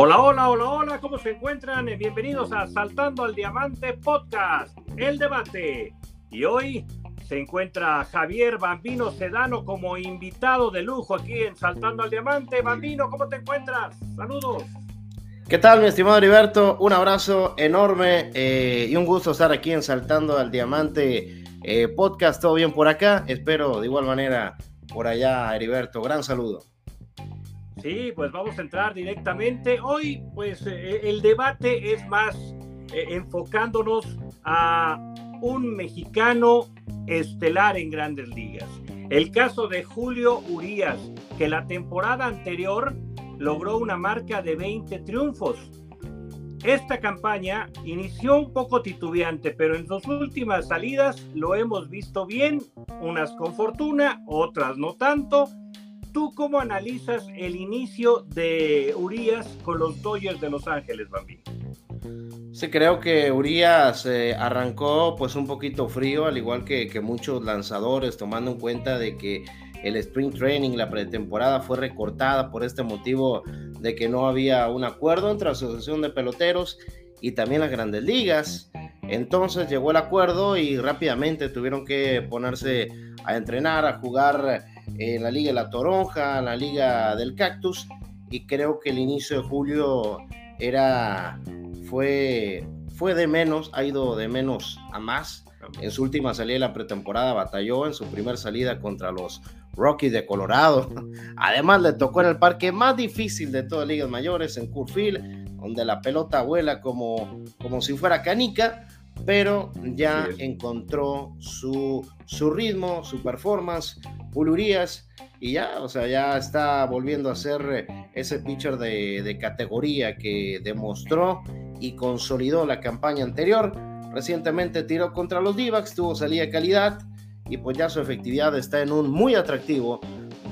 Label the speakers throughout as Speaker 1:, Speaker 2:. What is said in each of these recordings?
Speaker 1: Hola, hola, hola, hola, ¿cómo se encuentran? Bienvenidos a Saltando al Diamante Podcast, el debate. Y hoy se encuentra Javier Bambino Sedano como invitado de lujo aquí en Saltando al Diamante. Bambino, ¿cómo te encuentras? Saludos.
Speaker 2: ¿Qué tal, mi estimado Heriberto? Un abrazo enorme eh, y un gusto estar aquí en Saltando al Diamante eh, Podcast. ¿Todo bien por acá? Espero de igual manera por allá, Heriberto. Gran saludo.
Speaker 1: Sí, pues vamos a entrar directamente. Hoy, pues eh, el debate es más eh, enfocándonos a un mexicano estelar en grandes ligas. El caso de Julio Urías, que la temporada anterior logró una marca de 20 triunfos. Esta campaña inició un poco titubeante, pero en sus últimas salidas lo hemos visto bien, unas con fortuna, otras no tanto, ¿Tú cómo analizas el inicio de Urias con los Dodgers de Los Ángeles, Bambi?
Speaker 2: Sí, creo que Urias eh, arrancó pues un poquito frío, al igual que, que, muchos lanzadores, tomando en cuenta de que el sprint training, la pretemporada fue recortada por este motivo de que no había un acuerdo entre la Asociación de Peloteros y también las grandes ligas. Entonces llegó el acuerdo y rápidamente tuvieron que ponerse a entrenar, a jugar en la Liga de la Toronja, la Liga del Cactus, y creo que el inicio de julio era, fue, fue de menos, ha ido de menos a más. En su última salida de la pretemporada batalló en su primera salida contra los Rockies de Colorado. Además le tocó en el parque más difícil de todas las ligas mayores, en Curfield, donde la pelota vuela como, como si fuera canica, pero ya encontró su, su ritmo, su performance, Urias y ya, o sea, ya está volviendo a ser eh, ese pitcher de, de categoría que demostró y consolidó la campaña anterior. Recientemente tiró contra los Divacs, tuvo salida de calidad y pues ya su efectividad está en un muy atractivo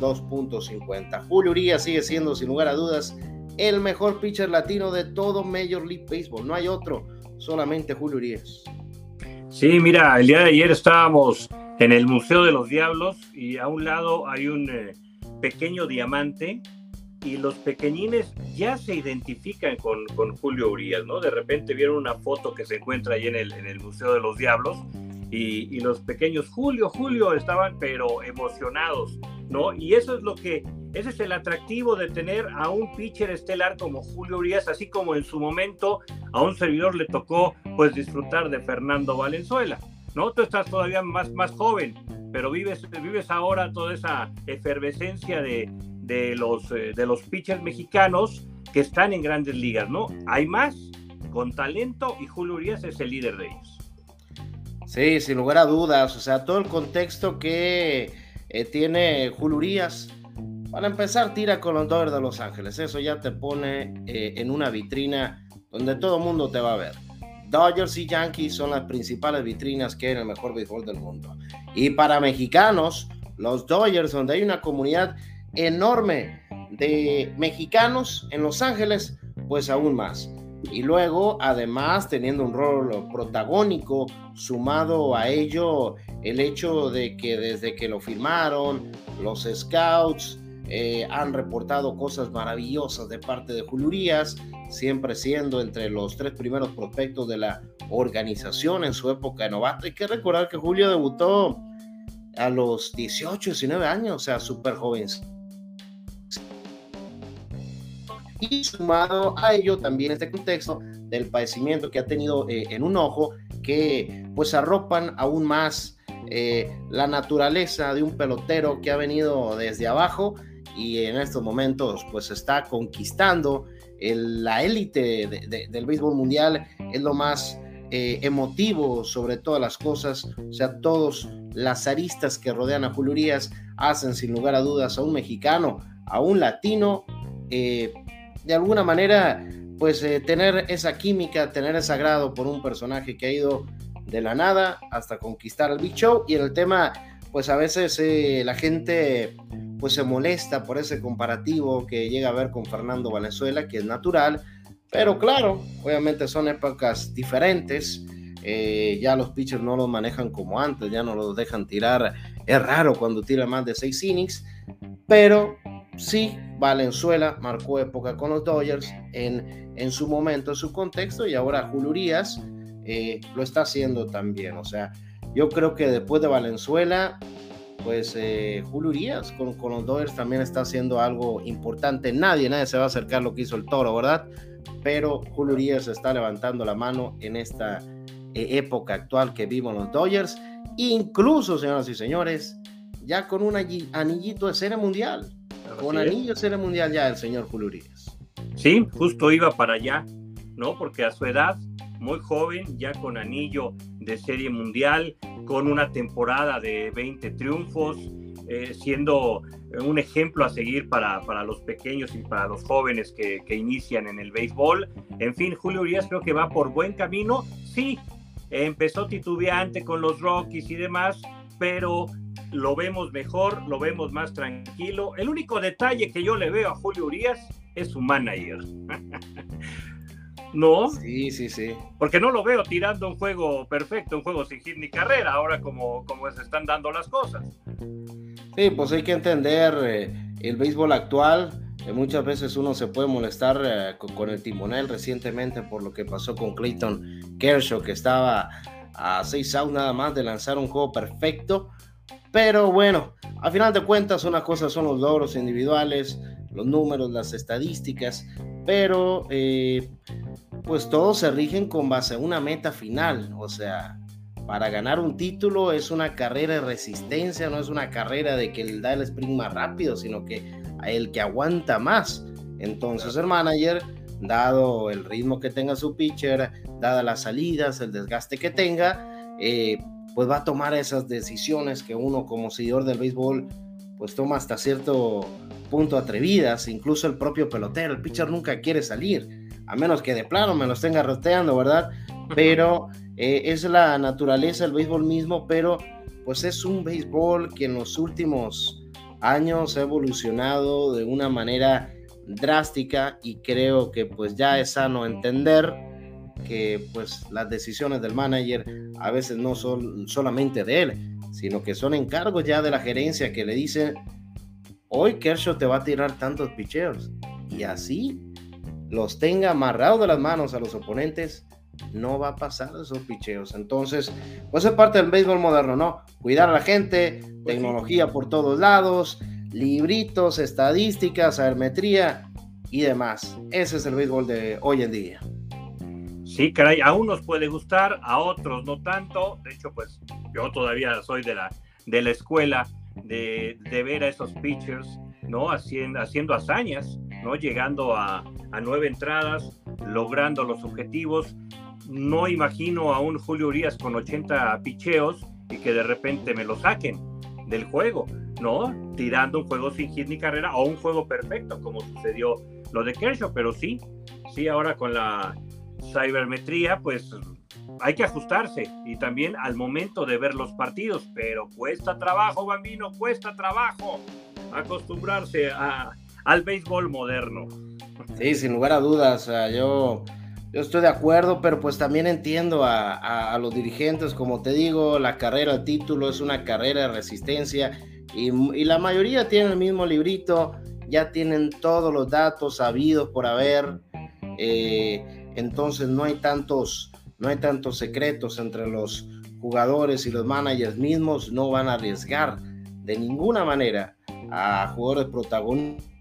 Speaker 2: 2.50. Julio Urias sigue siendo sin lugar a dudas el mejor pitcher latino de todo Major League Baseball. No hay otro, solamente Julio Urias.
Speaker 1: Sí, mira, el día de ayer estábamos en el Museo de los Diablos y a un lado hay un eh, pequeño diamante y los pequeñines ya se identifican con, con, Julio Urias, ¿no? De repente vieron una foto que se encuentra ahí en el, en el Museo de los Diablos y, y, los pequeños Julio, Julio estaban pero emocionados, ¿no? Y eso es lo que, ese es el atractivo de tener a un pitcher estelar como Julio Urias, así como en su momento a un servidor le tocó pues disfrutar de Fernando Valenzuela. ¿no? Tú estás todavía más, más joven, pero vives, vives ahora toda esa efervescencia de, de los, eh, de los pitchers mexicanos que están en grandes ligas, ¿no? Hay más con talento y Julio Urias es el líder de ellos.
Speaker 2: Sí, sin lugar a dudas, o sea, todo el contexto que eh, tiene Julio Urias. Para empezar, tira con los Dodgers de Los Ángeles. Eso ya te pone eh, en una vitrina donde todo el mundo te va a ver. Dodgers y Yankees son las principales vitrinas que hay en el mejor béisbol del mundo. Y para mexicanos, los Dodgers, donde hay una comunidad enorme de mexicanos en Los Ángeles, pues aún más. Y luego, además, teniendo un rol protagónico, sumado a ello el hecho de que desde que lo firmaron, los scouts eh, han reportado cosas maravillosas de parte de Julio siempre siendo entre los tres primeros prospectos de la organización en su época de novato. Hay que recordar que Julio debutó a los 18, 19 años, o sea, súper joven. Y sumado a ello también este contexto del padecimiento que ha tenido eh, en un ojo, que pues arropan aún más eh, la naturaleza de un pelotero que ha venido desde abajo y en estos momentos pues está conquistando la élite del béisbol mundial, es lo más eh, emotivo sobre todas las cosas, o sea, todos las aristas que rodean a Julio Urias hacen sin lugar a dudas a un mexicano, a un latino, eh, de alguna manera, pues eh, tener esa química, tener ese agrado por un personaje que ha ido de la nada hasta conquistar el Big Show y en el tema, pues a veces la gente pues se molesta por ese comparativo que llega a ver con Fernando Valenzuela, que es natural, pero claro, obviamente son épocas diferentes. Eh, ya los pitchers no los manejan como antes, ya no los dejan tirar. Es raro cuando tira más de seis innings, pero sí Valenzuela marcó época con los Dodgers en, en su momento, en su contexto, y ahora Julio Urias eh, lo está haciendo también. O sea, yo creo que después de Valenzuela, pues eh, Julio con, con, los Dodgers también está haciendo algo importante. Nadie, nadie se va a acercar lo que hizo el Toro, ¿verdad? Pero Julio Urias está levantando la mano en esta eh, época actual que vivimos los Dodgers. Incluso, señoras y señores, ya con un anillito de serie mundial. Con anillo de serie mundial ya el señor Julio Urias.
Speaker 1: Sí, justo iba para allá, ¿no? Porque a su edad muy joven, ya con anillo de serie mundial, con una temporada de 20 triunfos, eh, siendo un ejemplo a seguir para, para, los pequeños y para los jóvenes que, que, inician en el béisbol. En fin, Julio Urias creo que va por buen camino. Sí, empezó titubeante con los Rockies y demás, pero lo vemos mejor, lo vemos más tranquilo. El único detalle que yo le veo a Julio Urias es su manager. ¿no?
Speaker 2: Sí, sí, sí.
Speaker 1: Porque no lo veo tirando un juego perfecto, un juego sin hit ni carrera, ahora como, como se están dando las cosas.
Speaker 2: Sí, pues hay que entender eh, el béisbol actual. Eh, muchas veces uno se puede molestar eh, con, el timonel recientemente por lo que pasó con Clayton Kershaw, que estaba a seis outs nada más de lanzar un juego perfecto. Pero bueno, a final de cuentas, una cosa son los logros individuales, los números, las estadísticas, pero pues todos se rigen con base a una meta final. O sea, para ganar un título es una carrera de resistencia, no es una carrera de que él da el sprint más rápido, sino que el que aguanta más. Entonces el manager, dado el ritmo que tenga su pitcher, dadas las salidas, el desgaste que tenga, eh, pues va a tomar esas decisiones que uno como seguidor del béisbol pues toma hasta cierto punto atrevidas, incluso el propio pelotero, el pitcher nunca quiere salir a menos que de plano me lo estén garroteando, ¿verdad? Pero eh, es la naturaleza del béisbol mismo, pero pues es un béisbol que en los últimos años ha evolucionado de una manera drástica y creo que pues ya es sano entender que pues las decisiones del manager a veces no son solamente de él, sino que son encargos ya de la gerencia que le dice, hoy Kershaw te va a tirar tantos picheos y así los tenga amarrados de las manos a los oponentes, no va a pasar esos picheos. Entonces, pues es parte del béisbol moderno, ¿no? Cuidar a la gente, pues tecnología por todos lados, libritos, estadísticas, aermetría y demás. Ese es el béisbol de hoy en día.
Speaker 1: Sí, caray, a unos puede gustar, a otros no tanto. De hecho, pues yo todavía soy de la, de la escuela de, de ver a esos pitchers, ¿no? Haciendo, haciendo hazañas, ¿no? Llegando a, a nueve entradas, logrando los objetivos. No imagino a un Julio Urias con 80 picheos y que de repente me lo saquen del juego, ¿no? Tirando un juego sin hit ni carrera o un juego perfecto, como sucedió lo de Kershaw, pero sí, sí, ahora con la cibermetría, pues hay que ajustarse y también al momento de ver los partidos, pero cuesta trabajo, bambino, cuesta trabajo acostumbrarse a, al béisbol moderno.
Speaker 2: Sí, sin lugar a dudas, yo, yo estoy de acuerdo, pero pues también entiendo a, los dirigentes, como te digo, la carrera al título es una carrera de resistencia y, la mayoría tienen el mismo librito, ya tienen todos los datos sabidos por haber, eh, entonces no hay tantos, no hay tantos secretos entre los jugadores y los managers mismos, no van a arriesgar de ninguna manera a jugadores protagonistas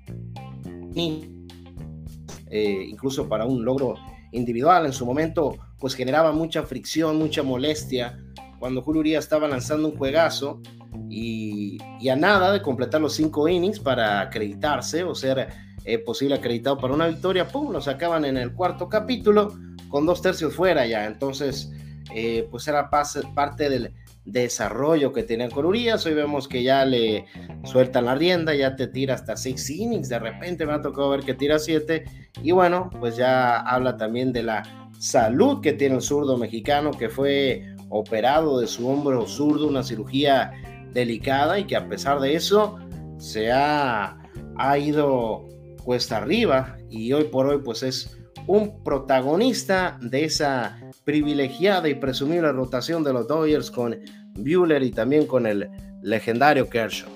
Speaker 2: eh, incluso para un logro individual. En su momento, pues generaba mucha fricción, mucha molestia cuando Julio Urias estaba lanzando un juegazo y, a nada de completar los cinco innings para acreditarse o ser eh, posible acreditado para una victoria, ¡pum! Lo sacaban en el cuarto capítulo con dos tercios fuera ya. Entonces, eh, pues era parte del desarrollo que tenían con Urias. Hoy vemos que ya le sueltan la rienda, ya te tira hasta seis innings. De repente me ha tocado ver que tira siete. Y bueno, pues ya habla también de la salud que tiene el zurdo mexicano, que fue operado de su hombro zurdo, una cirugía delicada y que a pesar de eso se ha, ha ido cuesta arriba y hoy por hoy pues es un protagonista de esa privilegiada y presumible rotación de los Dodgers con Bueller y también con el legendario Kershaw.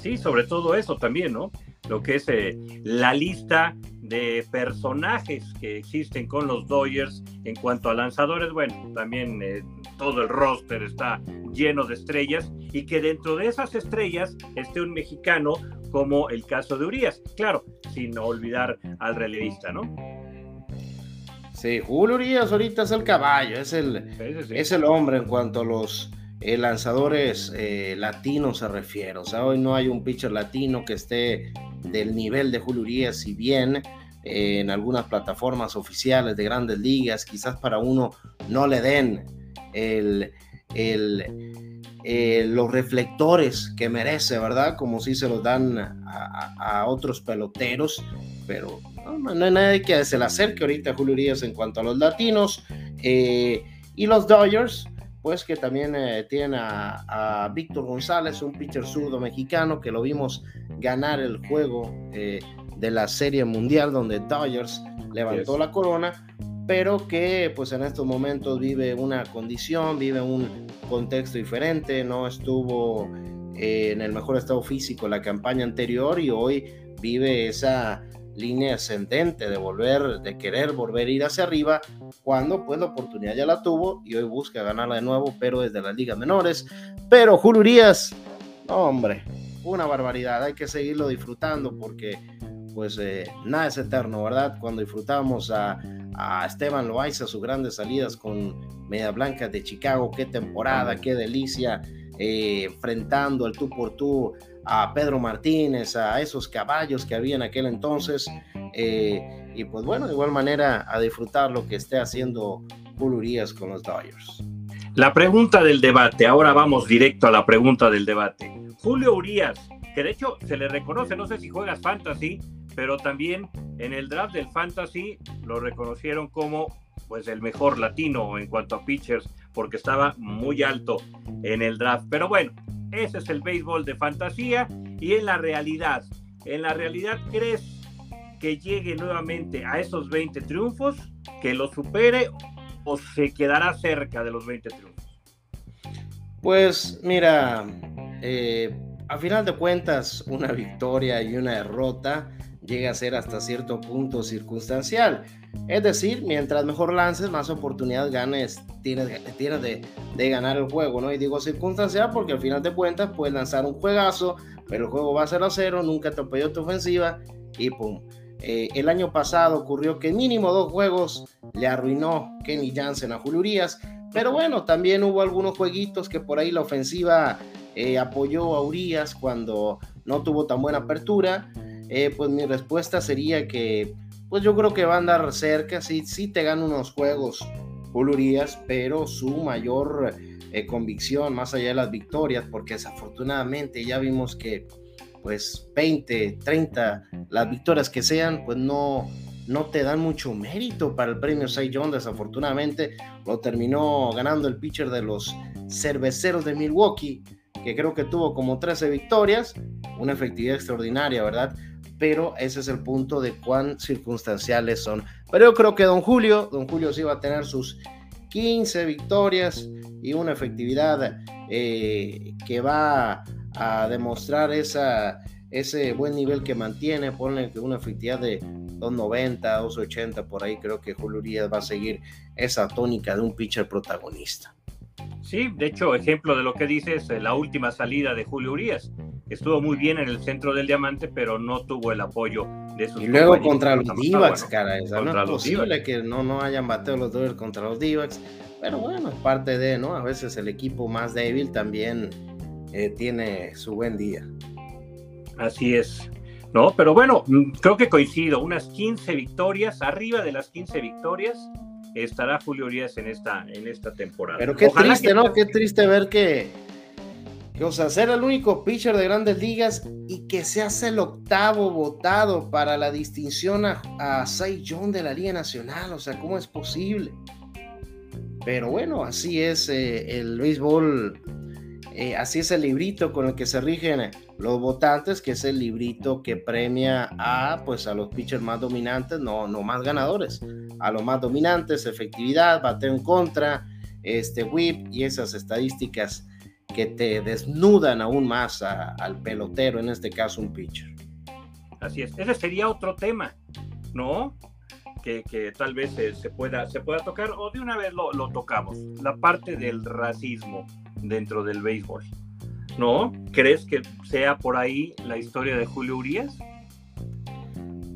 Speaker 1: Sí, sobre todo eso también, ¿no? lo que es eh, la lista de personajes que existen con los Dodgers en cuanto a lanzadores, bueno, también eh, todo el roster está lleno de estrellas y que dentro de esas estrellas esté un mexicano como el caso de Urias, claro, sin olvidar al relevista, ¿no?
Speaker 2: Sí, Julio Urias ahorita es el caballo, es el, Es el hombre en cuanto a los eh, lanzadores eh, latinos se refiere. O sea, hoy no hay un pitcher latino que esté del nivel de Julio Urias, si bien eh, en algunas plataformas oficiales de grandes ligas, quizás para uno no le den el, los reflectores que merece, ¿verdad? Como si se los dan a, otros peloteros, pero no, hay nadie que se le acerque ahorita a Julio Urias en cuanto a los latinos. y los Dodgers, pues que también eh, tiene a, Víctor González, un pitcher zurdo mexicano que lo vimos ganar el juego eh, de la Serie Mundial donde Dodgers levantó la corona, pero que pues en estos momentos vive una condición, vive un contexto diferente, no estuvo eh, en el mejor estado físico la campaña anterior y hoy vive esa línea ascendente de volver, de querer volver a ir hacia arriba, cuando pues la oportunidad ya la tuvo y hoy busca ganarla de nuevo, pero desde las ligas menores. Pero Julio Urias, hombre, una barbaridad, hay que seguirlo disfrutando porque pues eh, nada es eterno, ¿verdad? Cuando disfrutamos a, a Esteban Loaiza, sus grandes salidas con Media Blanca de Chicago, qué temporada, qué delicia, eh, enfrentando el tú por tú a Pedro Martínez, a esos caballos que había en aquel entonces. Eh, y pues bueno, de igual manera a disfrutar lo que esté haciendo Julio Urias con los Dodgers.
Speaker 1: La pregunta del debate, ahora vamos directo a la pregunta del debate. Julio Urias, que de hecho se le reconoce, no sé si juegas fantasy, pero también en el draft del fantasy lo reconocieron como pues el mejor latino en cuanto a pitchers porque estaba muy alto en el draft. Pero bueno, ese es el béisbol de fantasía y en la realidad. En la realidad, ¿crees que llegue nuevamente a esos 20 triunfos, que lo supere o se quedará cerca de los 20 triunfos?
Speaker 2: Pues mira, eh, a final de cuentas, una victoria y una derrota llega a ser hasta cierto punto circunstancial. Es decir, mientras mejor lances, más oportunidades ganes, tienes, tienes de, de, ganar el juego, ¿no? Y digo circunstancial porque al final de cuentas puedes lanzar un juegazo, pero el juego va a ser a cero, nunca te apoyó tu ofensiva y pum. Eh, el año pasado ocurrió que mínimo dos juegos le arruinó Kenny Jansen a Julio Urias, pero bueno, también hubo algunos jueguitos que por ahí la ofensiva eh, apoyó a Urias cuando no tuvo tan buena apertura. Eh, pues mi respuesta sería que, pues yo creo que va a andar cerca, sí, sí te gana unos juegos Urias, pero su mayor eh, convicción, más allá de las victorias, porque desafortunadamente ya vimos que pues 20, 30, las victorias que sean, pues no, no te dan mucho mérito para el premio Cy Young. Desafortunadamente lo terminó ganando el pitcher de los cerveceros de Milwaukee, que creo que tuvo como 13 victorias, una efectividad extraordinaria, ¿verdad? Pero ese es el punto de cuán circunstanciales son. Pero yo creo que don Julio, don Julio sí va a tener sus 15 victorias y una efectividad eh, que va a demostrar esa, ese buen nivel que mantiene. Ponle que una efectividad de 290, 280 por ahí, creo que Julio Urias va a seguir esa tónica de un pitcher protagonista.
Speaker 1: Sí, de hecho, ejemplo de lo que dices, eh, la última salida de Julio Urias. Estuvo muy bien en el centro del diamante, pero no tuvo el apoyo de sus
Speaker 2: Y luego contra los Divacs, cara, esa no es posible que no, no hayan bateado los Dodgers contra los Divacs. Pero bueno, es parte de, ¿no? A veces el equipo más débil también eh, tiene su buen día.
Speaker 1: Así es. No, pero bueno, mm, creo que coincido. Unas 15 victorias, arriba de las 15 victorias, estará Julio Urias en esta, en esta temporada.
Speaker 2: Pero qué triste, ¿no? Qué triste ver que, o sea, ser el único pitcher de grandes ligas y que se hace el octavo votado para la distinción a, a Cy Young de la Liga Nacional. O sea, ¿cómo es posible? Pero bueno, así es eh, el béisbol eh, así es el librito con el que se rigen los votantes, que es el librito que premia a, pues, a los pitchers más dominantes, no, no más ganadores, a los más dominantes, efectividad, bateo en contra, este whip y esas estadísticas que te desnudan aún más al pelotero, en este caso un pitcher.
Speaker 1: así es. Ese sería otro tema, ¿no? Que, tal vez se, pueda, se pueda tocar, o de una vez lo, lo tocamos, la parte del racismo dentro del béisbol. ¿No? ¿Crees que sea por ahí la historia de Julio Urias?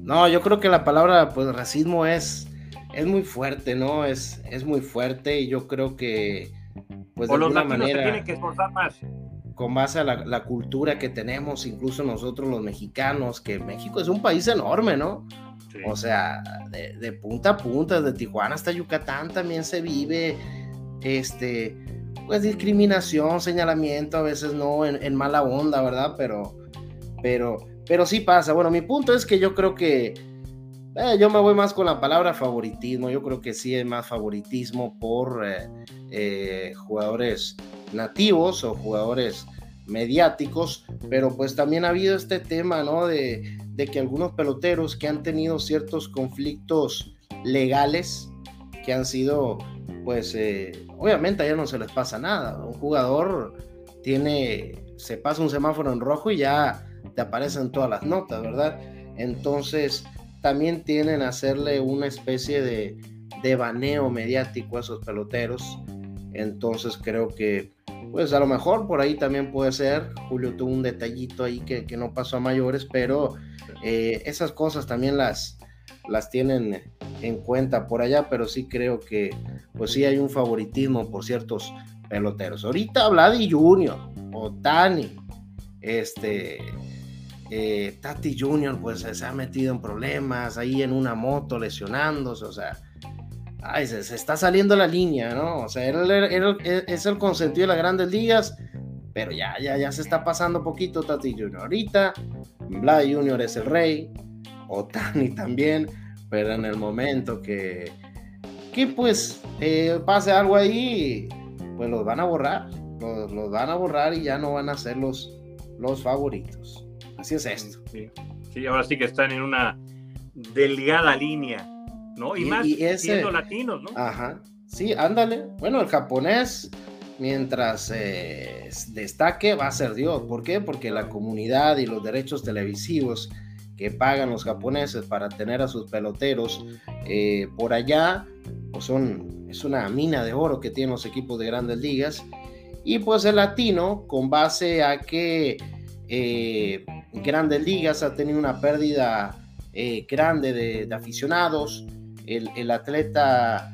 Speaker 2: No, yo creo que la palabra pues racismo es, es muy fuerte, ¿no? Es, es muy fuerte y yo creo que pues de alguna manera
Speaker 1: tienen que esforzar más.
Speaker 2: Con base a la, cultura que tenemos, incluso nosotros los mexicanos, que México es un país enorme, ¿no? O sea, de, punta a punta, de Tijuana hasta Yucatán también se vive, este, pues discriminación, señalamiento, a veces no en, mala onda, ¿verdad? Pero, pero, pero sí pasa. Bueno, mi punto es que yo creo que eh, yo me voy más con la palabra favoritismo. Yo creo que sí hay más favoritismo por eh, eh, jugadores nativos o jugadores mediáticos, pero pues también ha habido este tema, ¿no? De, de que algunos peloteros que han tenido ciertos conflictos legales que han sido, pues, obviamente ya no se les pasa nada. Un jugador tiene, se pasa un semáforo en rojo y ya te aparecen todas las notas, ¿verdad? Entonces, también tienen a hacerle una especie de, de baneo mediático a esos peloteros. Entonces, creo que, pues, a lo mejor por ahí también puede ser. Julio tuvo un detallito ahí que, que no pasó a mayores, pero eh, esas cosas también las, las tienen en cuenta por allá, pero sí creo que pues sí hay un favoritismo por ciertos peloteros. Ahorita Vladi Junior o Tani, este, eh, Tati Junior pues se ha metido en problemas ahí en una moto lesionándose, o sea, ay, se, está saliendo la línea, ¿no? O sea, él, es el consentido de las grandes ligas, pero ya, ya, ya se está pasando poquito Tati Junior. Ahorita Vladi Junior es el rey, Otani también, pero en el momento que, que pues eh, pase algo ahí, pues los van a borrar, los, van a borrar y ya no van a ser los, los favoritos. Así es esto.
Speaker 1: Sí. ahora sí que están en una delgada línea, ¿no? Y, más siendo latinos, ¿no?
Speaker 2: Ajá, sí, ándale. Bueno, el japonés mientras eh, destaque va a ser Dios. ¿Por qué? Porque la comunidad y los derechos televisivos que pagan los japoneses para tener a sus peloteros eh, por allá, pues son, es una mina de oro que tienen los equipos de grandes ligas. Y pues el latino, con base a que eh, grandes ligas ha tenido una pérdida eh, grande de, aficionados, el, atleta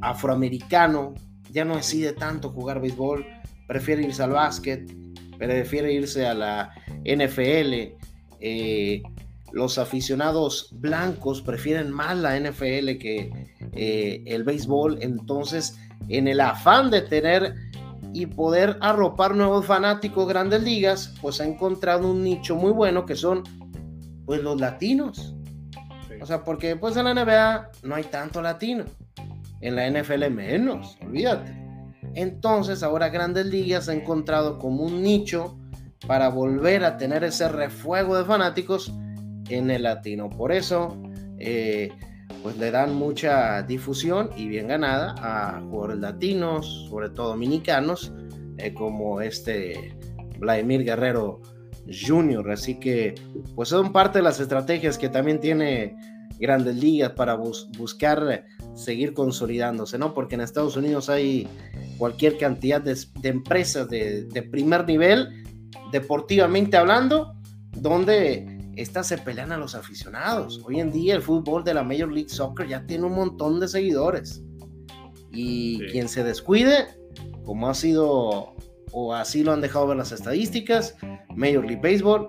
Speaker 2: afroamericano ya no decide tanto jugar béisbol, prefiere irse al básquet, prefiere irse a la NFL, eh, los aficionados blancos prefieren más la NFL que eh, el béisbol. Entonces, en el afán de tener y poder arropar nuevos fanáticos grandes ligas, pues ha encontrado un nicho muy bueno que son pues los latinos. O sea, porque pues en la NBA no hay tanto latino. En la NFL menos, olvídate. Entonces ahora Grandes Ligas ha encontrado como un nicho para volver a tener ese refuego de fanáticos en el latino. Por eso, eh, pues le dan mucha difusión y bien ganada a jugadores latinos, sobre todo dominicanos, eh, como este Vladimir Guerrero Jr. Así que, pues son parte de las estrategias que también tiene Grandes Ligas para buscar seguir consolidándose, ¿no? Porque en Estados Unidos hay cualquier cantidad de, empresas de, de primer nivel deportivamente hablando, donde estas se pelean a los aficionados. Hoy en día el fútbol de la Major League Soccer ya tiene un montón de seguidores. Y quien se descuide, como ha sido o así lo han dejado ver las estadísticas, Major League Baseball,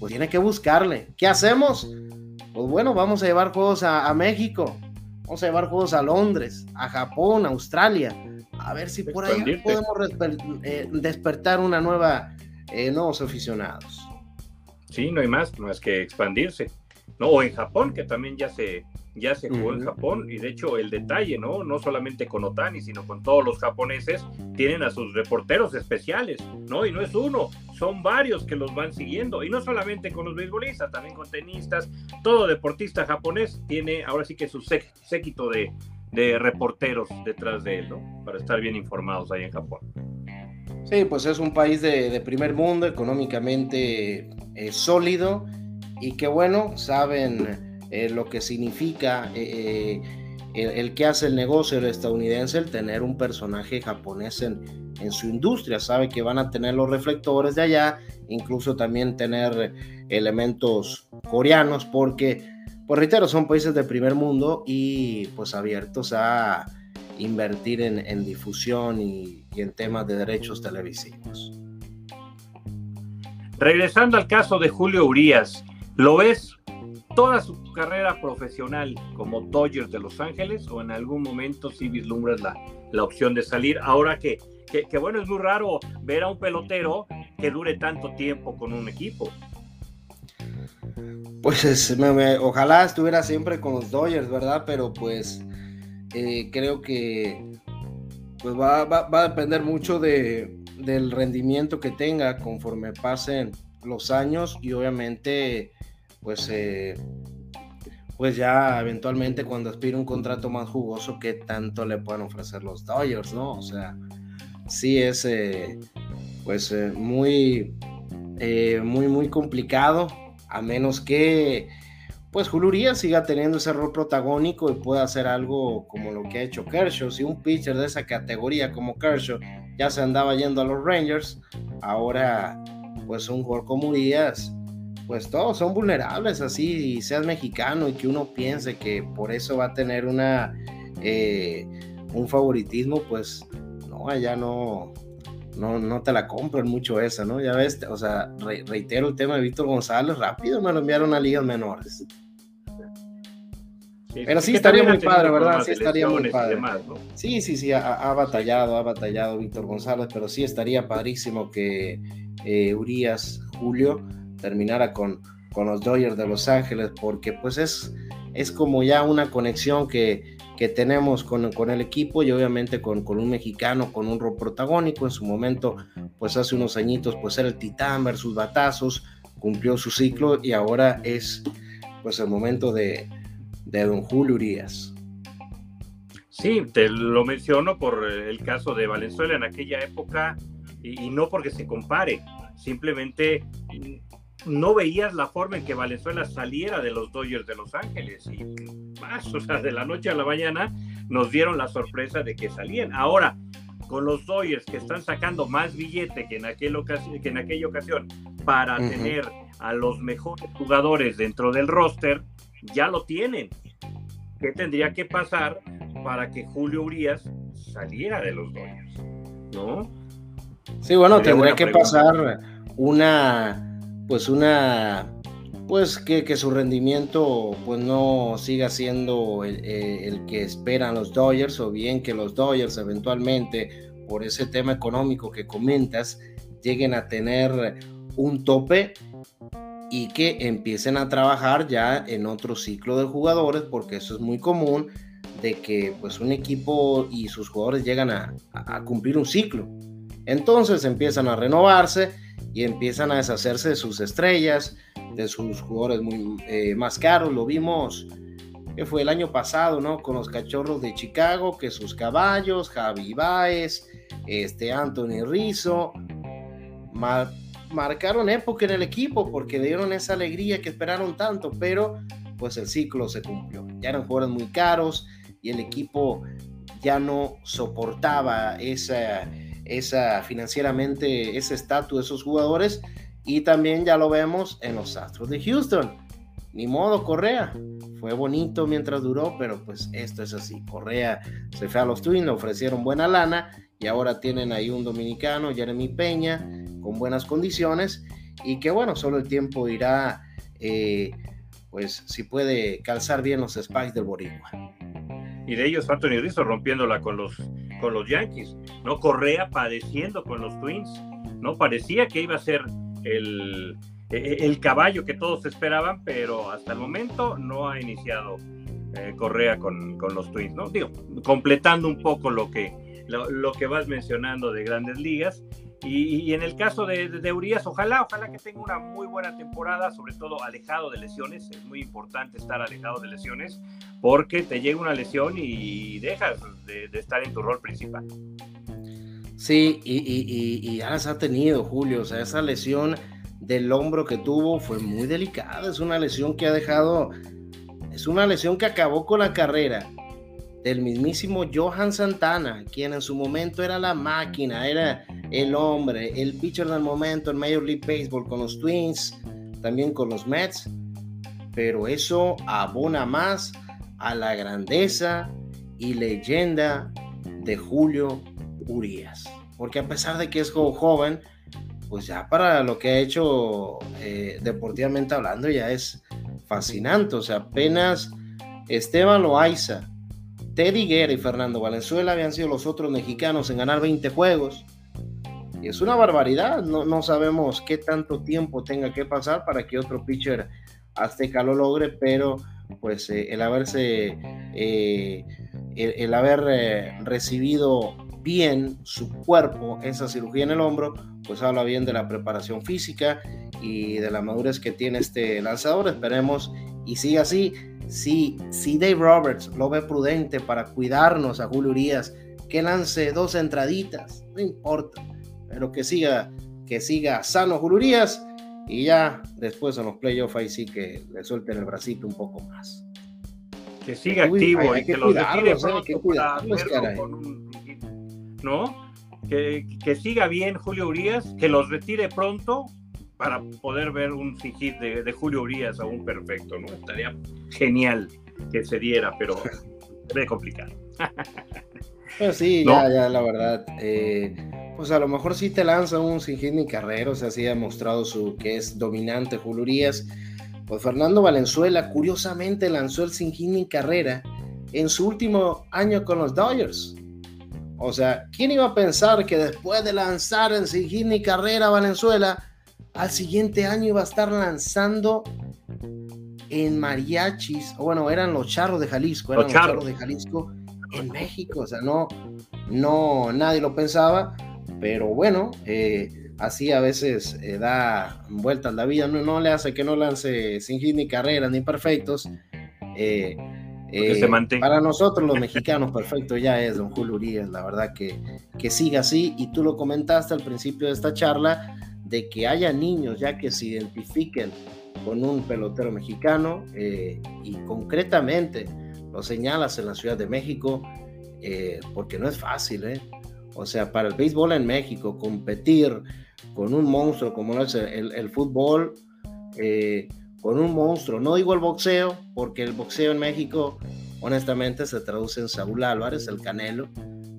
Speaker 2: pues tiene que buscarle. ¿Qué hacemos? Pues bueno, vamos a llevar juegos a, México, vamos a llevar juegos a Londres, a Japón, a Australia, a ver si por ahí podemos eh, despertar una nueva eh, nuevos aficionados.
Speaker 1: Sí, no hay más, más que expandirse. ¿no? O en Japón, que también ya se, ya se jugó en Japón, y de hecho el detalle, ¿no? No solamente con Otani, sino con todos los japoneses, tienen a sus reporteros especiales, ¿no? Y no es uno, son varios que los van siguiendo, y no solamente con los beisbolistas, también con tenistas, todo deportista japonés tiene ahora sí que su séquito de, de reporteros detrás de él, ¿no? Para estar bien informados ahí en Japón.
Speaker 2: Sí, pues es un país de, primer mundo, económicamente eh, sólido y que bueno, saben eh, lo que significa eh, el, que hace el negocio estadounidense, el tener un personaje japonés en, en su industria, sabe que van a tener los reflectores de allá, incluso también tener elementos coreanos, porque, pues reitero, son países de primer mundo y pues abiertos a invertir en, difusión y, en temas de derechos televisivos.
Speaker 1: Regresando al caso de Julio Urias, ¿lo ves toda su carrera profesional como Dodgers de Los Ángeles o en algún momento sí vislumbras la, la opción de salir ahora que que, bueno, es muy raro ver a un pelotero que dure tanto tiempo con un equipo.
Speaker 2: Pues ojalá estuviera siempre con los Dodgers, ¿verdad? Pero pues eh, creo que pues va, a depender mucho de, del rendimiento que tenga conforme pasen los años y obviamente pues eh, pues ya eventualmente cuando aspire un contrato más jugoso, ¿qué tanto le pueden ofrecer los Dodgers, no? O sea, sí es eh, pues muy, muy, muy complicado, a menos que pues Julio siga teniendo ese rol protagónico y pueda hacer algo como lo que ha hecho Kershaw. Si un pitcher de esa categoría como Kershaw ya se andaba yendo a los Rangers, ahora pues un jugador como Urias, pues todos son vulnerables así, y seas mexicano y que uno piense que por eso va a tener una un favoritismo, pues ya no, no, no te la compran mucho esa, ¿no? Ya ves, o sea, reitero el tema de Víctor González, rápido me lo enviaron a ligas menores. Pero sí estaría muy padre, ¿verdad? Sí estaría muy padre. Sí, sí, sí, ha, batallado, ha batallado Víctor González, pero sí estaría padrísimo que eh, Urias Julio terminara con, con los Dodgers de Los Ángeles, porque pues es, es como ya una conexión que, que tenemos con, con, el equipo y obviamente con, con, un mexicano, con un rol protagónico. En su momento, pues hace unos añitos, pues era el titán versus batazos, cumplió su ciclo y ahora es pues el momento de, de don Julio Urias.
Speaker 1: Sí, te lo menciono por el caso de Valenzuela en aquella época y, y no porque se compare, simplemente no veías la forma en que Valenzuela saliera de los Dodgers de Los Ángeles y más, o sea, de la noche a la mañana nos dieron la sorpresa de que salían. Ahora, con los Dodgers que están sacando más billete que en, aquel que en aquella ocasión para tener a los mejores jugadores dentro del roster, ya lo tienen. ¿Qué tendría que pasar para que Julio Urias saliera de los Dodgers? ¿No?
Speaker 2: Sí, bueno, tendría que pasar una pues una pues que, su rendimiento pues no siga siendo eh, el, que esperan los Dodgers o bien que los Dodgers eventualmente por ese tema económico que comentas lleguen a tener un tope y que empiecen a trabajar ya en otro ciclo de jugadores porque eso es muy común de que pues un equipo y sus jugadores llegan a cumplir un ciclo. Entonces empiezan a renovarse y empiezan a deshacerse de sus estrellas, de sus jugadores muy, eh, más caros. Lo vimos que fue el año pasado, ¿no? Con los cachorros de Chicago, que sus caballos, Javi Baez, este Anthony Rizzo, marcaron época en el equipo porque dieron esa alegría que esperaron tanto, pero pues el ciclo se cumplió. Ya eran jugadores muy caros y el equipo ya no soportaba esa esa financieramente ese estatus de esos jugadores y también ya lo vemos en los Astros de Houston. Ni modo, Correa. Fue bonito mientras duró, pero pues esto es así. Correa se fue a los Twins, le ofrecieron buena lana y ahora tienen ahí un dominicano, Jeremy Peña, con buenas condiciones y que bueno, solo el tiempo dirá eh, pues si puede calzar bien los spikes del Boricua.
Speaker 1: Y de ellos Anthony Rizzo rompiéndola con los con los Yankees, ¿no? Correa padeciendo con los Twins, ¿no? Parecía que iba a ser el, e, e, el caballo que todos esperaban, pero hasta el momento no ha iniciado eh, Correa con, con, los Twins, ¿no? Digo, completando un poco lo que, lo, que vas mencionando de grandes ligas. Y, en el caso de, de, Urias, ojalá, ojalá que tenga una muy buena temporada, sobre todo alejado de lesiones. Es muy importante estar alejado de lesiones, porque te llega una lesión y dejas de, estar en tu rol principal.
Speaker 2: Sí, y, y, y, ya las ha tenido Julio, o sea, esa lesión del hombro que tuvo fue muy delicada. Es una lesión que ha dejado, es una lesión que acabó con la carrera del mismísimo Johan Santana, quien en su momento era la máquina, era el hombre, el pitcher del momento en Major League Baseball con los Twins, también con los Mets. Pero eso abona más a la grandeza y leyenda de Julio Urias. Porque a pesar de que es joven, pues ya para lo que ha hecho eh, deportivamente hablando ya es fascinante. O sea, apenas Esteban Loaiza, Teddy Guerra y Fernando Valenzuela habían sido los otros mexicanos en ganar 20 juegos. Y es una barbaridad. No, no sabemos qué tanto tiempo tenga que pasar para que otro pitcher azteca lo logre, pero pues eh, el haberse, eh, el, haber recibido bien su cuerpo, esa cirugía en el hombro, pues habla bien de la preparación física y de la madurez que tiene este lanzador. Esperemos y siga así. Si, si Dave Roberts lo ve prudente para cuidarnos a Julio Urias, que lance dos entraditas, no importa, pero que siga, que siga sano Julio Urias y ya después en los playoffs ahí sí que le suelten el bracito un poco más.
Speaker 1: Que siga activo y que, lo retire ¿no? Que, siga bien Julio Urias, que los retire pronto para poder ver un sin de, Julio Urias aún perfecto, ¿no? Estaría genial que se diera, pero ve complicado.
Speaker 2: Pues sí, ya, ya, la verdad. Eh, pues a lo mejor sí te lanza un sin hit ni carrera, o sea, sí ha demostrado su, que es dominante Julio Urias. Pues Fernando Valenzuela, curiosamente, lanzó el sin hit ni carrera en su último año con los Dodgers. O sea, ¿quién iba a pensar que después de lanzar en sin ni carrera Valenzuela, al siguiente año iba a estar lanzando en mariachis, o bueno, eran los charros de Jalisco, eran los, charros. de Jalisco en México, o sea, no, no, nadie lo pensaba, pero bueno, eh, así a veces eh, da vueltas la vida, no, no, le hace que no lance sin hit ni carrera ni perfectos. Eh, eh, para nosotros los mexicanos, perfecto ya es don Julio Urias, la verdad que, que siga así. Y tú lo comentaste al principio de esta charla, de que haya niños ya que se identifiquen con un pelotero mexicano eh, y concretamente lo señalas en la Ciudad de México, eh, porque no es fácil, ¿eh? O sea, para el béisbol en México, competir con un monstruo como es el, el fútbol, con un monstruo. No digo el boxeo, porque el boxeo en México, honestamente, se traduce en Saúl Álvarez, el Canelo.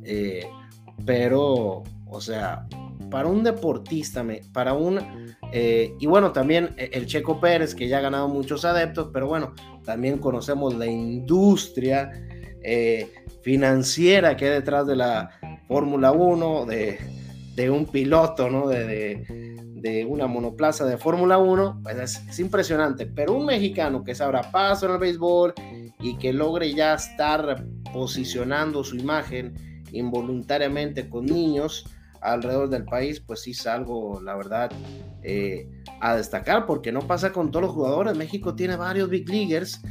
Speaker 2: Eh, pero, o sea, para un deportista, para un... Eh, y bueno, también e, el Checo Pérez, que ya ha ganado muchos adeptos, pero bueno, también conocemos la industria eh, financiera que hay detrás de la Fórmula 1, de, un piloto, de una monoplaza de Fórmula 1, pues es, impresionante. Pero un mexicano que sabrá paso en el béisbol y que logre ya estar posicionando su imagen involuntariamente con niños alrededor del país, pues sí es algo, la verdad, eh, a destacar, porque no pasa con todos los jugadores. México tiene varios big leaguers,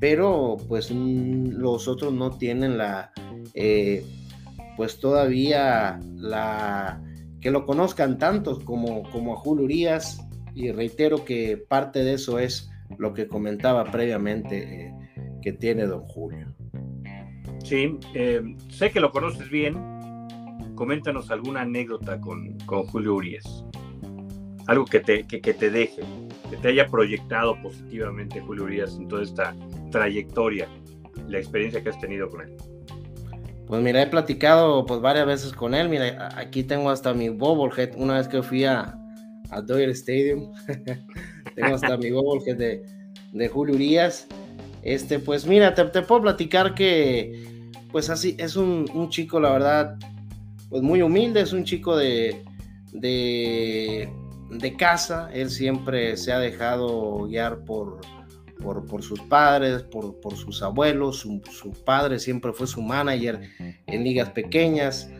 Speaker 2: pero pues mm, los otros no tienen la, eh, pues todavía la que lo conozcan tantos como, como a Julio Urias y reitero que parte de eso es lo que comentaba previamente eh, que tiene don Julio.
Speaker 1: Sí, sé que lo conoces bien. Coméntanos alguna anécdota con, con Julio Urias. Algo que te, que, te deje, que te haya proyectado positivamente Julio Urias en toda esta trayectoria, la experiencia que has tenido con él.
Speaker 2: Pues mira, he platicado pues varias veces con él. Mira, aquí tengo hasta mi bobblehead. Una vez que fui a, a Dodger Stadium, tengo hasta mi bobblehead de, de Julio Urias. Este, pues mira, te, puedo platicar que, pues así, es un, chico, la verdad, pues muy humilde, es un chico de, de, casa. Él siempre se ha dejado guiar por por, sus padres, por, sus abuelos, su, padre siempre fue su manager en ligas pequeñas,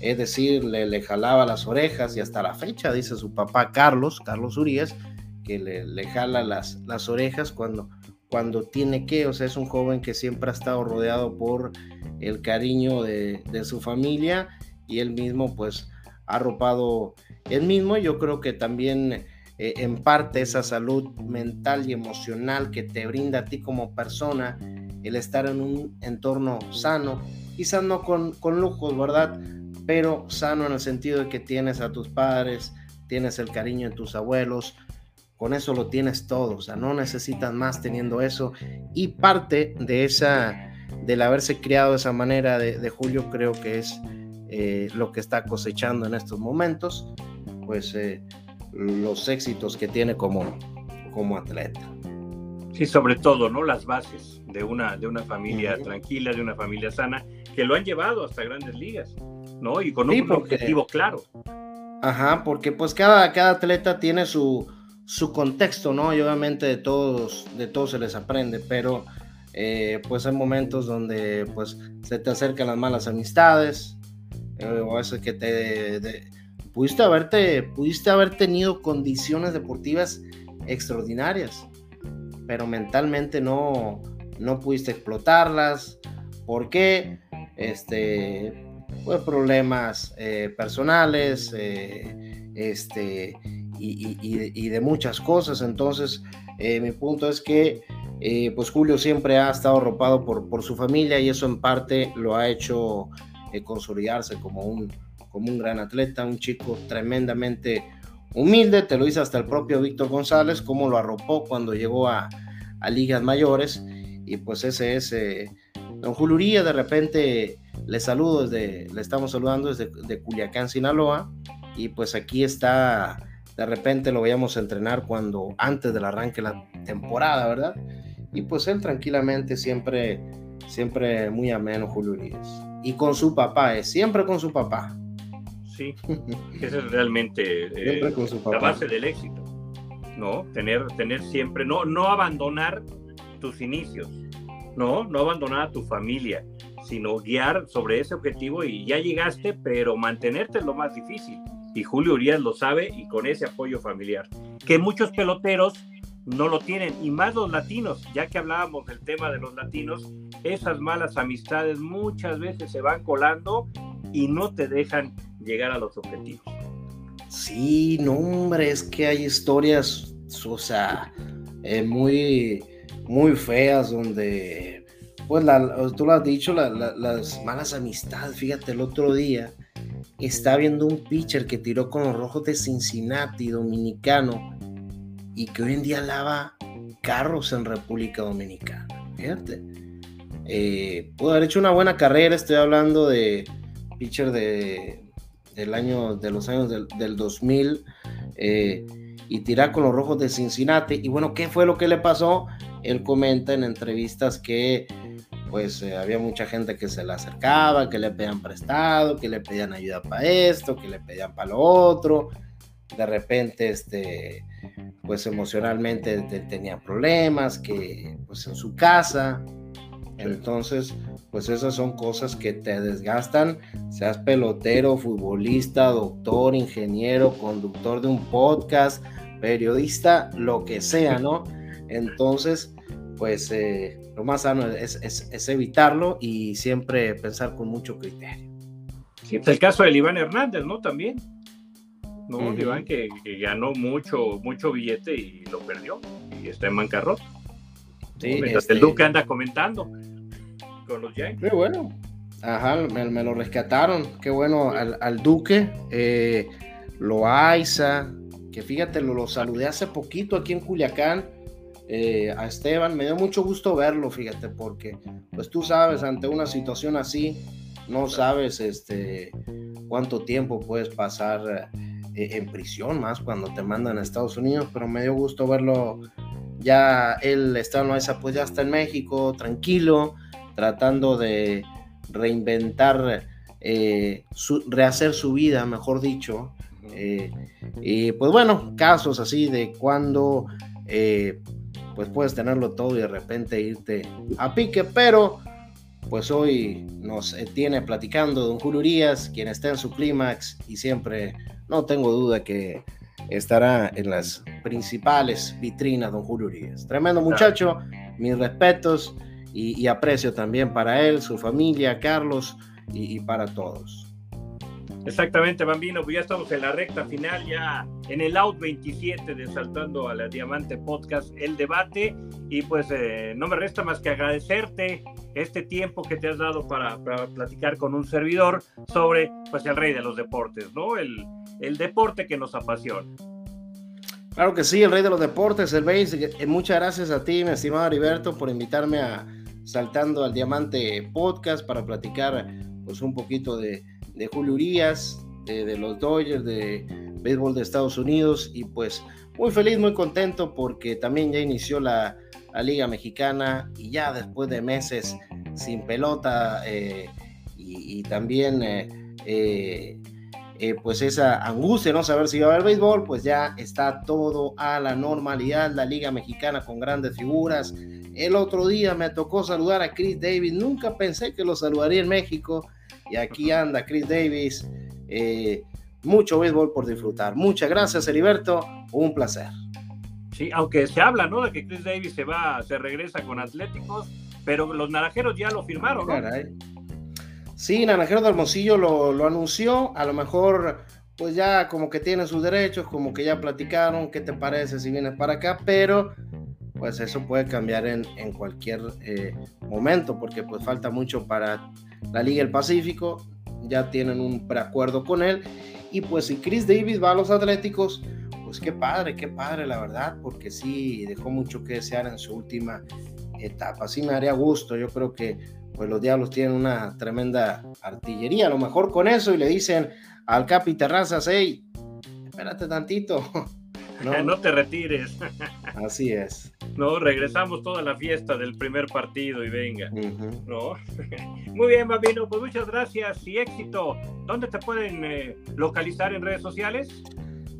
Speaker 2: es decir, le, jalaba las orejas y hasta la fecha, dice su papá Carlos, Carlos Urias, que le, jala las, las orejas cuando, cuando tiene que, o sea, es un joven que siempre ha estado rodeado por el cariño de, de su familia y él mismo pues ha arropado él mismo, yo creo que también eh, en parte esa salud mental y emocional que te brinda a ti como persona el estar en un entorno sano, quizás no con, con lujos, ¿verdad? Pero sano en el sentido de que tienes a tus padres, tienes el cariño de tus abuelos, con eso lo tienes todo, o sea, no necesitas más teniendo eso. Y parte de esa, del haberse criado de esa manera de, Julio, creo que es eh, lo que está cosechando en estos momentos, pues eh, los éxitos que tiene como, como atleta.
Speaker 1: Sí, sobre todo, ¿no? Las bases de una, de una familia tranquila, de una familia sana, que lo han llevado hasta grandes ligas, ¿no? Y con un objetivo claro.
Speaker 2: Ajá, porque pues cada, cada atleta tiene su, su contexto, ¿no? Y obviamente de todos, de todos se les aprende, pero eh, pues hay momentos donde pues se te acercan las malas amistades, o eso que te pudiste haberte, pudiste haber tenido condiciones deportivas extraordinarias, pero mentalmente no, no pudiste explotarlas. ¿Por qué? Este, pues problemas eh, personales, eh, este, y, de, muchas cosas. Entonces, eh, mi punto es que, pues Julio siempre ha estado arropado por, por su familia y eso en parte lo ha hecho consolidarse como un, como un gran atleta, un chico tremendamente humilde, te lo dice hasta el propio Víctor González, cómo lo arropó cuando llegó a, ligas mayores, y pues ese es eh, Don Juluría, de repente le saludo desde, le estamos saludando desde de Culiacán, Sinaloa, y pues aquí está, de repente lo veíamos entrenar cuando, antes del arranque de la temporada, ¿verdad? Y pues él tranquilamente siempre, siempre muy ameno, Julio Y con su papá, es siempre con su papá.
Speaker 1: Sí, esa es realmente eh, la base del éxito, ¿no? Tener, tener siempre, no, no abandonar tus inicios, ¿no? No abandonar a tu familia, sino guiar sobre ese objetivo y ya llegaste, pero mantenerte es lo más difícil. Y Julio Urias lo sabe y con ese apoyo familiar, que muchos peloteros no lo tienen, y más los latinos, ya que hablábamos del tema de los latinos, esas malas amistades muchas veces se van colando y no te dejan llegar a los objetivos.
Speaker 2: Sí, no, hombre, es que hay historias, o sea, eh, muy, muy feas donde, pues, tú lo has dicho, las malas amistades. Fíjate, el otro día está viendo un pitcher que tiró con los rojos de Cincinnati, dominicano, y que hoy en día lava carros en República Dominicana. Fíjate. Eh, pudo haber hecho una buena carrera, estoy hablando de pitcher de, del año, de los años del, del 2000 eh, y tirar con los rojos de Cincinnati. Y bueno, ¿qué fue lo que le pasó? Él comenta en entrevistas que pues eh, había mucha gente que se le acercaba, que le pedían prestado, que le pedían ayuda para esto, que le pedían para lo otro. De repente, este, pues emocionalmente tenía problemas, que pues en su casa. Entonces, pues esas son cosas que te desgastan, seas pelotero, futbolista, doctor, ingeniero, conductor de un podcast, periodista, lo que sea, ¿no? Entonces, pues eh, lo más sano es, evitarlo y siempre pensar con mucho criterio.
Speaker 1: Sí, pues el caso de Iván Hernández, ¿no? También. ¿No? Iván que, ganó mucho, mucho billete y lo perdió y está en bancarrota. Sí, el este Duque anda comentando con los Yankees.
Speaker 2: Qué bueno. Ajá, me, lo rescataron. Qué bueno al, Duque. Eh, Loaiza, que fíjate, lo, lo, saludé hace poquito aquí en Culiacán. Eh, a Esteban, me dio mucho gusto verlo, fíjate, porque pues tú sabes, ante una situación así, no sabes este, cuánto tiempo puedes pasar eh, en prisión, más cuando te mandan a Estados Unidos, pero me dio gusto verlo. Ya él está en Loaiza, pues ya está en México, tranquilo, tratando de reinventar, eh, rehacer su vida, mejor dicho. Eh, y pues bueno, casos así de cuando pues puedes tenerlo todo y de repente irte a pique, pero pues hoy nos tiene platicando Don Julio Urias, quien está en su clímax y siempre no tengo duda que estará en las principales vitrinas Don Julio Urias. Tremendo muchacho, mis respetos y, aprecio también para él, su familia, Carlos y, para todos.
Speaker 1: Exactamente, Bambino, pues ya estamos en la recta final, ya en el out 27 de Saltando a la Diamante Podcast, el debate, y pues eh, no me resta más que agradecerte este tiempo que te has dado para, platicar con un servidor sobre pues el rey de los deportes, ¿no? El, el deporte que nos apasiona.
Speaker 2: Claro que sí, el rey de los deportes, el base. Muchas gracias a ti, mi estimado Heriberto, por invitarme a Saltando al Diamante Podcast para platicar pues un poquito de de Julio Urias, de, los Dodgers, de béisbol de Estados Unidos y pues muy feliz, muy contento porque también ya inició la, Liga Mexicana y ya después de meses sin pelota eh, y, también eh, eh, pues esa angustia, no saber si va a haber béisbol, pues ya está todo a la normalidad, la Liga Mexicana con grandes figuras. El otro día me tocó saludar a Chris Davis, nunca pensé que lo saludaría en México y aquí anda Chris Davis. Eh, mucho béisbol por disfrutar. Muchas gracias, Heriberto. Un placer.
Speaker 1: Sí, aunque se habla, ¿no? De que Chris Davis se va, se regresa con Atléticos, pero los naranjeros ya lo firmaron, ¿no?
Speaker 2: Sí, Naranjeros de Hermosillo lo, lo, anunció. A lo mejor, pues ya como que tiene sus derechos, como que ya platicaron. ¿Qué te parece si vienes para acá? Pero pues eso puede cambiar en, en cualquier eh, momento, porque pues falta mucho para la Liga del Pacífico, ya tienen un preacuerdo con él. Y pues si Chris Davis va a los Atléticos, pues qué padre, qué padre, la verdad, porque sí dejó mucho que desear en su última etapa. Sí me haría gusto, yo creo que pues los Diablos tienen una tremenda artillería, a lo mejor con eso y le dicen al Capi Terrazas, hey, espérate tantito,
Speaker 1: no, te retires.
Speaker 2: Así es.
Speaker 1: No, regresamos toda la fiesta del primer partido y venga. ¿no? Muy bien, Babino, pues muchas gracias y éxito. ¿Dónde te pueden eh, localizar en redes sociales?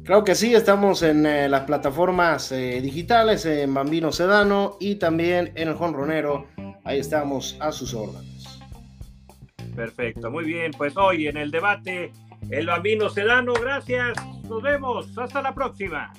Speaker 2: Claro que sí, estamos en eh, las plataformas eh, digitales, en Bambino Sedano y también en el Jonronero. Ahí estamos a sus órdenes.
Speaker 1: Perfecto, muy bien. Pues hoy en el debate, el Bambino Sedano, gracias. Nos vemos. Hasta la próxima.